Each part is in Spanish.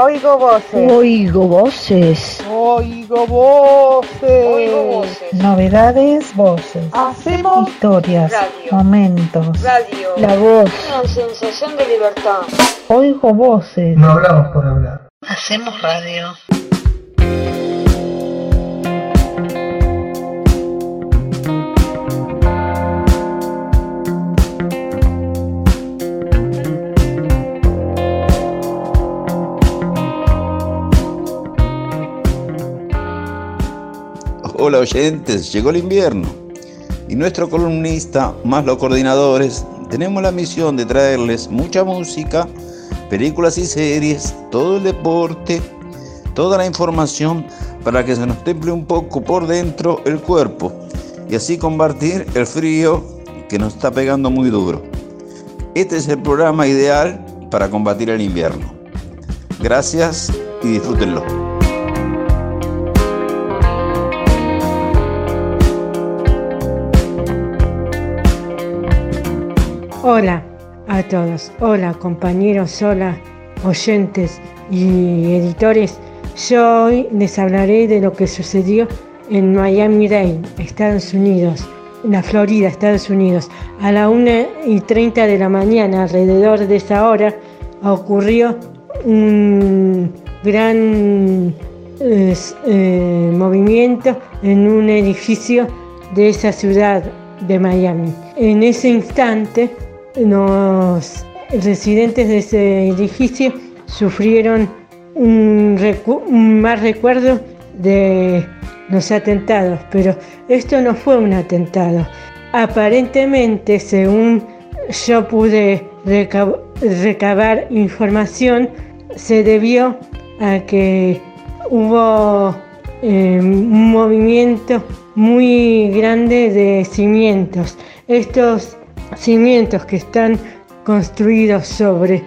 Oigo voces. Oigo voces. Oigo voces. Oigo voces. Novedades, voces. Hacemos Historias, Radio. momentos. Radio. La voz. Una sensación de libertad. Oigo voces. No hablamos por hablar. Hacemos radio. Hola oyentes, llegó el invierno y nuestro columnista, más los coordinadores, tenemos la misión de traerles mucha música, películas y series, todo el deporte, toda la información para que se nos temple un poco por dentro el cuerpo y así combatir el frío que nos está pegando muy duro. Este es el programa ideal para combatir el invierno. Gracias y disfrútenlo. Hola a todos, hola compañeros, hola oyentes y editores. Yo hoy les hablaré de lo que sucedió en Miami-Dade, Estados Unidos, en la Florida, Estados Unidos. A la 1 y 30 de la mañana, alrededor de esa hora, ocurrió un gran eh, movimiento en un edificio de esa ciudad de Miami. En ese instante, los residentes de ese edificio sufrieron un, recuerdo de los atentados, pero esto no fue un atentado. Aparentemente, según yo pude reca- recabar información, se debió a que hubo eh, un movimiento muy grande de cimientos. Estos cimientos que están construidos sobre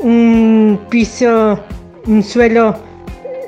un piso, un suelo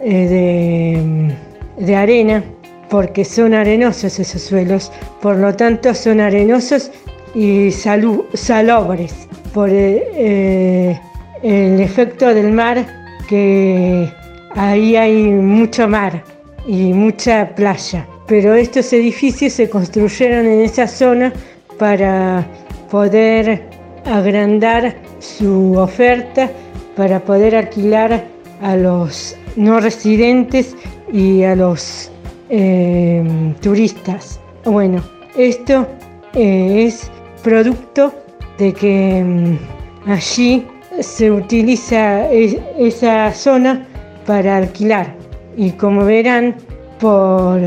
eh, de, de arena, porque son arenosos esos suelos, por lo tanto son arenosos y salobres por eh, eh, el efecto del mar, que ahí hay mucho mar y mucha playa. Pero estos edificios se construyeron en esa zona para poder agrandar su oferta, para poder alquilar a los no residentes y a los eh, turistas. Bueno, esto eh, es producto de que mm, allí se utiliza es- esa zona para alquilar y como verán por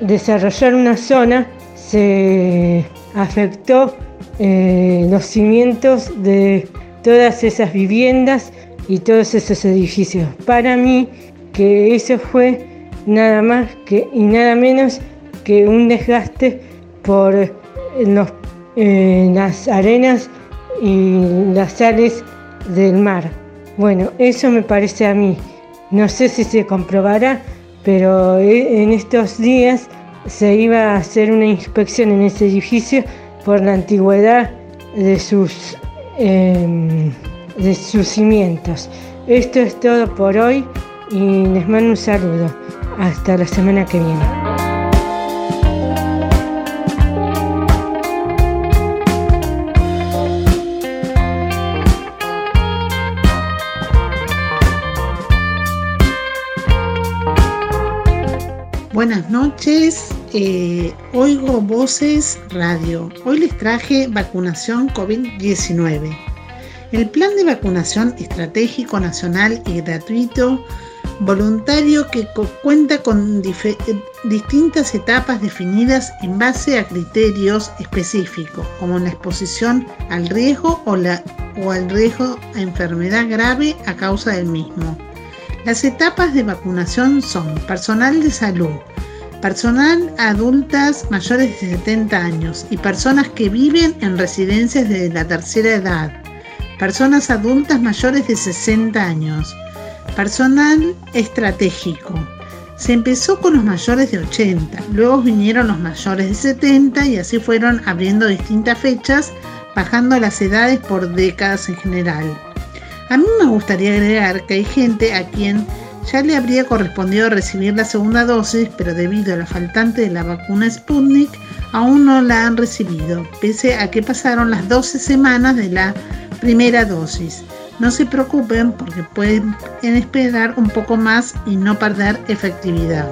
desarrollar una zona se afectó eh, los cimientos de todas esas viviendas y todos esos edificios. Para mí que eso fue nada más que y nada menos que un desgaste por eh, las arenas y las sales del mar. Bueno, eso me parece a mí. No sé si se comprobará, pero eh, en estos días se iba a hacer una inspección en ese edificio por la antigüedad de sus, em, de sus cimientos. Esto es todo por hoy y les mando un saludo. Hasta la semana que viene. Buenas noches, eh, Oigo Voces Radio. Hoy les traje vacunación COVID-19. El plan de vacunación estratégico nacional y gratuito voluntario que cuenta con distintas etapas definidas en base a criterios específicos, como la exposición al riesgo o, la, o al riesgo a enfermedad grave a causa del mismo. Las etapas de vacunación son personal de salud, personal adultas mayores de 70 años y personas que viven en residencias de la tercera edad, personas adultas mayores de 60 años, personal estratégico. Se empezó con los mayores de 80, luego vinieron los mayores de 70 y así fueron abriendo distintas fechas, bajando las edades por décadas en general. A mí me gustaría agregar que hay gente a quien ya le habría correspondido recibir la segunda dosis, pero debido a la faltante de la vacuna Sputnik, aún no la han recibido, pese a que pasaron las 12 semanas de la primera dosis. No se preocupen porque pueden esperar un poco más y no perder efectividad.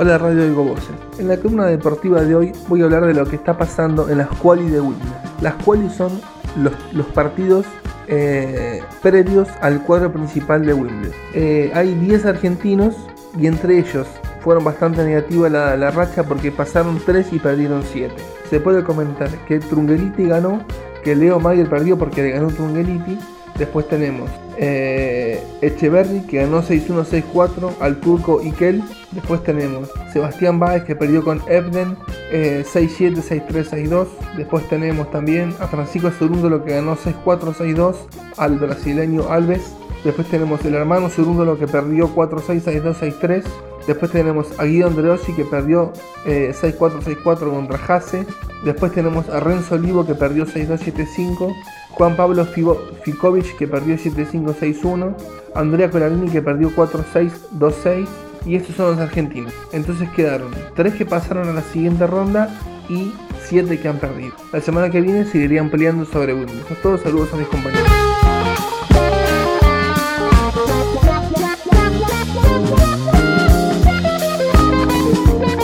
Hola Radio Oigo Voces. En la columna deportiva de hoy voy a hablar de lo que está pasando en las quali de Wimbledon. Las quali son los, partidos eh, previos al cuadro principal de Wimbledon. Eh, hay 10 argentinos y entre ellos fueron bastante negativa la, racha porque pasaron 3 y perdieron 7. Se puede comentar que Trungeliti ganó, que Leo Mayer perdió porque le ganó Trungeliti Después tenemos eh, Echeverry que ganó 6-1, 6-4 al turco Ikel. Después tenemos Sebastián Báez que perdió con Ebden eh, 6-7, 6-3, 6-2. Después tenemos también a Francisco Cerúndolo que ganó 6-4, 6-2 al brasileño Alves. Después tenemos el hermano Cerúndolo que perdió 4-6, 6-2, 6-3. Después tenemos a Guido Andreossi que perdió eh, 6-4, 6-4 contra Jase. Después tenemos a Renzo Olivo que perdió 6-2, 7-5. Juan Pablo Ficovich que perdió 7-5-6-1, Andrea Colarini que perdió 4-6-2-6 y estos son los argentinos. Entonces quedaron 3 que pasaron a la siguiente ronda y 7 que han perdido. La semana que viene seguirían peleando sobre Wimbledon. Todos saludos a mis compañeros.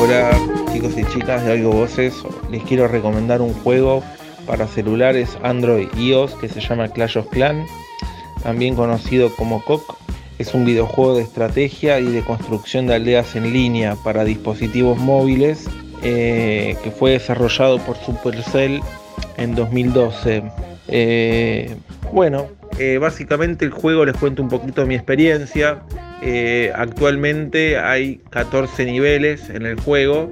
Hola chicos y chicas de Algo Voces, les quiero recomendar un juego para celulares Android iOS que se llama Clash of Clans, también conocido como COC. Es un videojuego de estrategia y de construcción de aldeas en línea para dispositivos móviles eh, que fue desarrollado por Supercell en 2012. Eh, bueno, eh, básicamente el juego les cuento un poquito mi experiencia. Actualmente hay 14 niveles en el juego,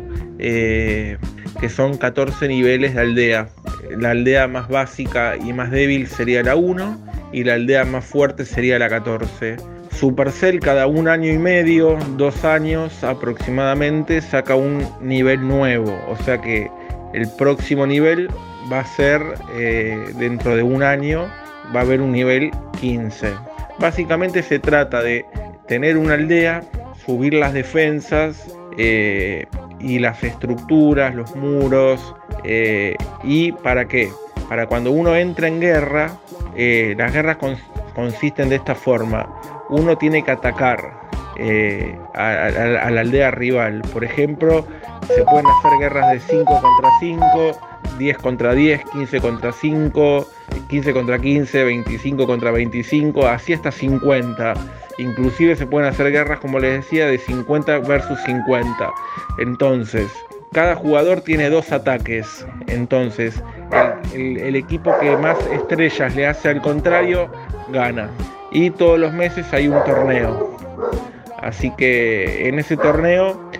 que son 14 niveles de aldea. La aldea más básica y más débil sería la 1 y la aldea más fuerte sería la 14. Supercell cada un año y medio, dos años aproximadamente, saca un nivel nuevo. O sea que el próximo nivel va a ser eh, dentro de un año, va a haber un nivel 15. Básicamente se trata de tener una aldea, subir las defensas eh, y las estructuras, los muros. Eh, ¿Y para qué? Para cuando uno entra en guerra, eh, las guerras cons consisten de esta forma. Uno tiene que atacar eh, a, a, a, la aldea rival. Por ejemplo, se pueden hacer guerras de 5 contra 5, 10 contra 10, 15 contra 5, 15 contra 15, 25 contra 25, así hasta 50. Inclusive se pueden hacer guerras, como les decía, de 50 versus 50. Entonces, cada jugador tiene dos ataques. Entonces, el, equipo que más estrellas le hace al contrario, gana. Y todos los meses hay un torneo. Así que en ese torneo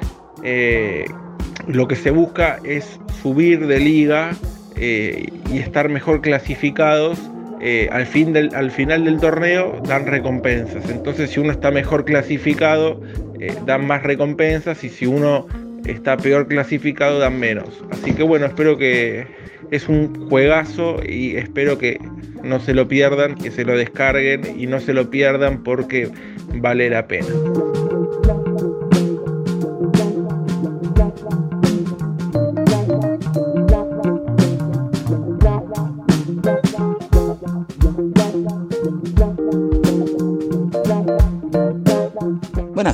eh, lo que se busca es subir de liga eh, y estar mejor clasificados. Eh, al, fin del, al final del torneo dan recompensas. Entonces si uno está mejor clasificado, dan más recompensas y si uno está peor clasificado dan menos. Así que bueno, espero que es un juegazo y espero que no se lo pierdan, que se lo descarguen y no se lo pierdan porque vale la pena.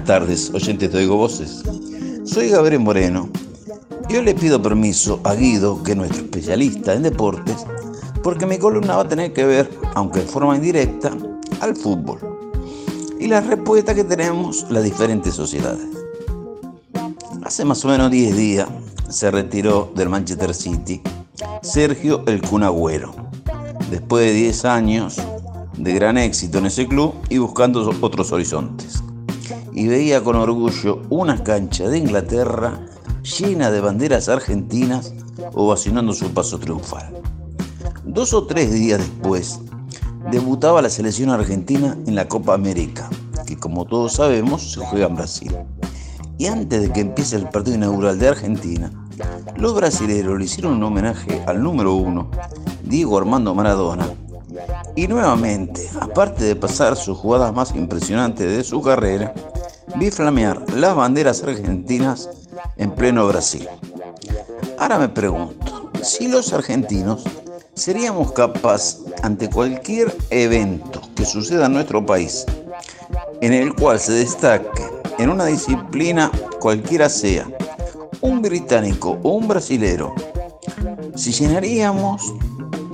Tardes, oyentes de Oigo Voces. Soy Gabriel Moreno. Yo le pido permiso a Guido, que es nuestro especialista en deportes, porque mi columna va a tener que ver, aunque de forma indirecta, al fútbol y la respuesta que tenemos las diferentes sociedades. Hace más o menos 10 días se retiró del Manchester City Sergio El Cunagüero, después de 10 años de gran éxito en ese club y buscando otros horizontes. Y veía con orgullo una cancha de Inglaterra llena de banderas argentinas ovacionando su paso triunfal. Dos o tres días después, debutaba la selección argentina en la Copa América, que como todos sabemos se juega en Brasil. Y antes de que empiece el partido inaugural de Argentina, los brasileños le hicieron un homenaje al número uno, Diego Armando Maradona. Y nuevamente, aparte de pasar sus jugadas más impresionantes de su carrera, vi flamear las banderas argentinas en pleno Brasil. Ahora me pregunto, si los argentinos seríamos capaces ante cualquier evento que suceda en nuestro país, en el cual se destaque en una disciplina cualquiera sea, un británico o un brasilero, si llenaríamos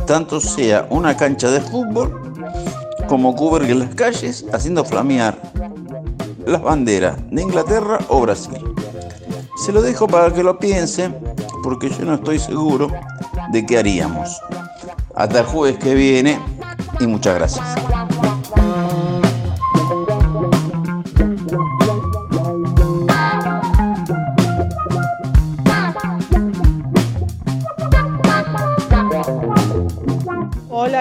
tanto sea una cancha de fútbol como cubrir las calles haciendo flamear las banderas de Inglaterra o Brasil. Se lo dejo para que lo piense, porque yo no estoy seguro de qué haríamos. Hasta el jueves que viene y muchas gracias.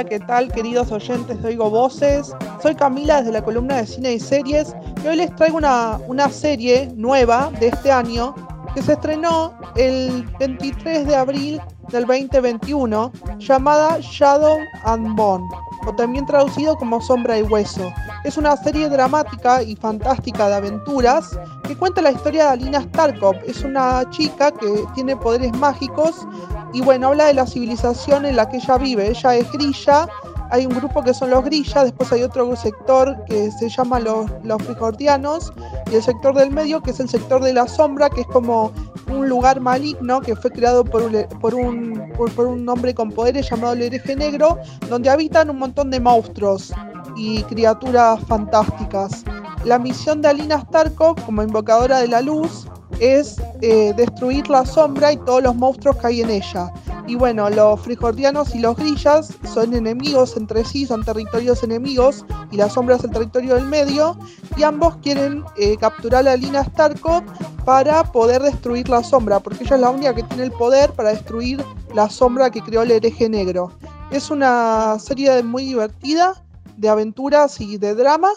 ¿Qué tal queridos oyentes de Oigo Voces? Soy Camila desde la columna de cine y series y hoy les traigo una, una serie nueva de este año que se estrenó el 23 de abril del 2021 llamada Shadow and Bone o también traducido como Sombra y Hueso. Es una serie dramática y fantástica de aventuras que cuenta la historia de Alina Starkov. Es una chica que tiene poderes mágicos y bueno, habla de la civilización en la que ella vive. Ella es grilla, hay un grupo que son los grillas, después hay otro sector que se llama los, los frijordianos y el sector del medio que es el sector de la sombra, que es como un lugar maligno que fue creado por un, por un, por, por un hombre con poderes llamado el hereje negro, donde habitan un montón de monstruos y criaturas fantásticas. La misión de Alina Starkov como invocadora de la luz es eh, destruir la sombra y todos los monstruos que hay en ella. Y bueno, los frijordianos y los grillas son enemigos entre sí, son territorios enemigos, y la sombra es el territorio del medio, y ambos quieren eh, capturar a Lina Starkov para poder destruir la sombra, porque ella es la única que tiene el poder para destruir la sombra que creó el hereje negro. Es una serie muy divertida, de aventuras y de drama.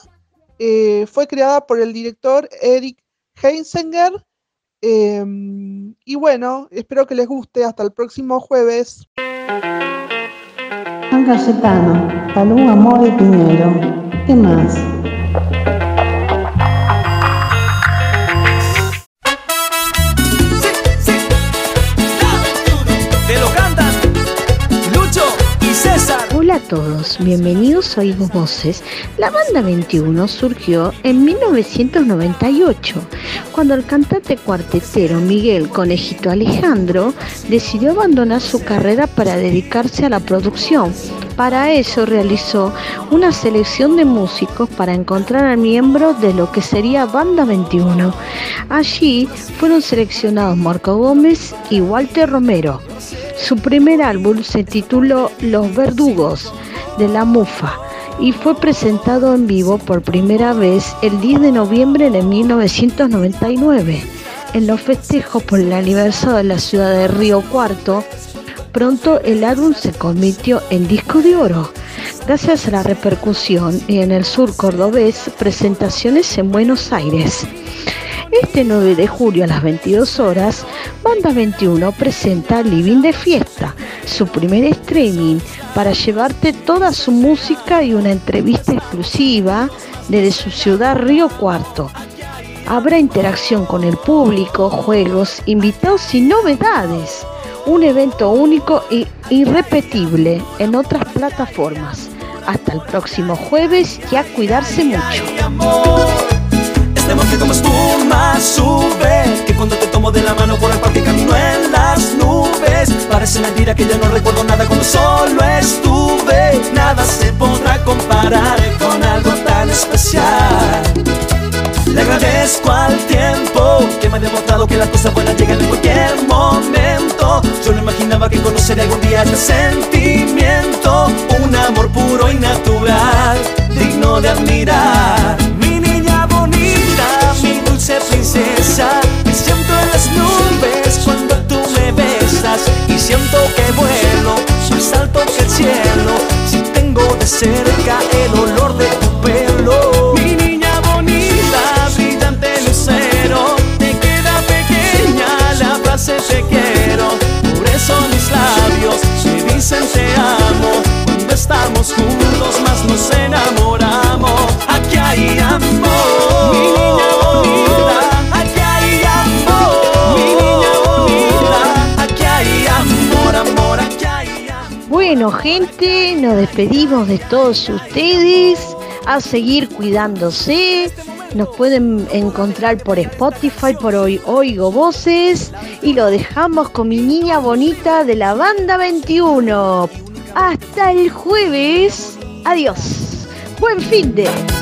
Eh, fue creada por el director Eric Heinzinger. Eh, y bueno, espero que les guste. Hasta el próximo jueves. San Cayetano, Amor y Piñero. ¿Qué más? Hola a todos, bienvenidos a Oímos. La banda 21 surgió en 1998, cuando el cantante cuartetero Miguel Conejito Alejandro decidió abandonar su carrera para dedicarse a la producción. Para eso realizó una selección de músicos para encontrar al miembro de lo que sería Banda 21. Allí fueron seleccionados Marco Gómez y Walter Romero. Su primer álbum se tituló Los Verdugos de la Mufa y fue presentado en vivo por primera vez el 10 de noviembre de 1999 en los festejos por el aniversario de la ciudad de Río Cuarto. Pronto el álbum se convirtió en disco de oro. Gracias a la repercusión y en el sur cordobés, presentaciones en Buenos Aires. Este 9 de julio a las 22 horas, Banda 21 presenta Living de Fiesta, su primer streaming, para llevarte toda su música y una entrevista exclusiva desde su ciudad Río Cuarto. Habrá interacción con el público, juegos, invitados y novedades. Un evento único e irrepetible en otras plataformas. Hasta el próximo jueves y a cuidarse mucho. Este monte como espuma sube Que cuando te tomo de la mano por el parque camino en las nubes. Parece mentira que ya no recuerdo nada cuando solo estuve. Nada se podrá comparar con algo tan especial. Le agradezco al tiempo que me ha demostrado que las cosas buenas llegan en cualquier momento. Yo no imaginaba que conocería algún día este sentimiento. Un amor puro y natural, digno de admirar tengo gente, nos despedimos de todos ustedes, a seguir cuidándose. Nos pueden encontrar por Spotify, por hoy Oigo Voces y lo dejamos con mi niña bonita de la banda 21. Hasta el jueves. Adiós. Buen fin de.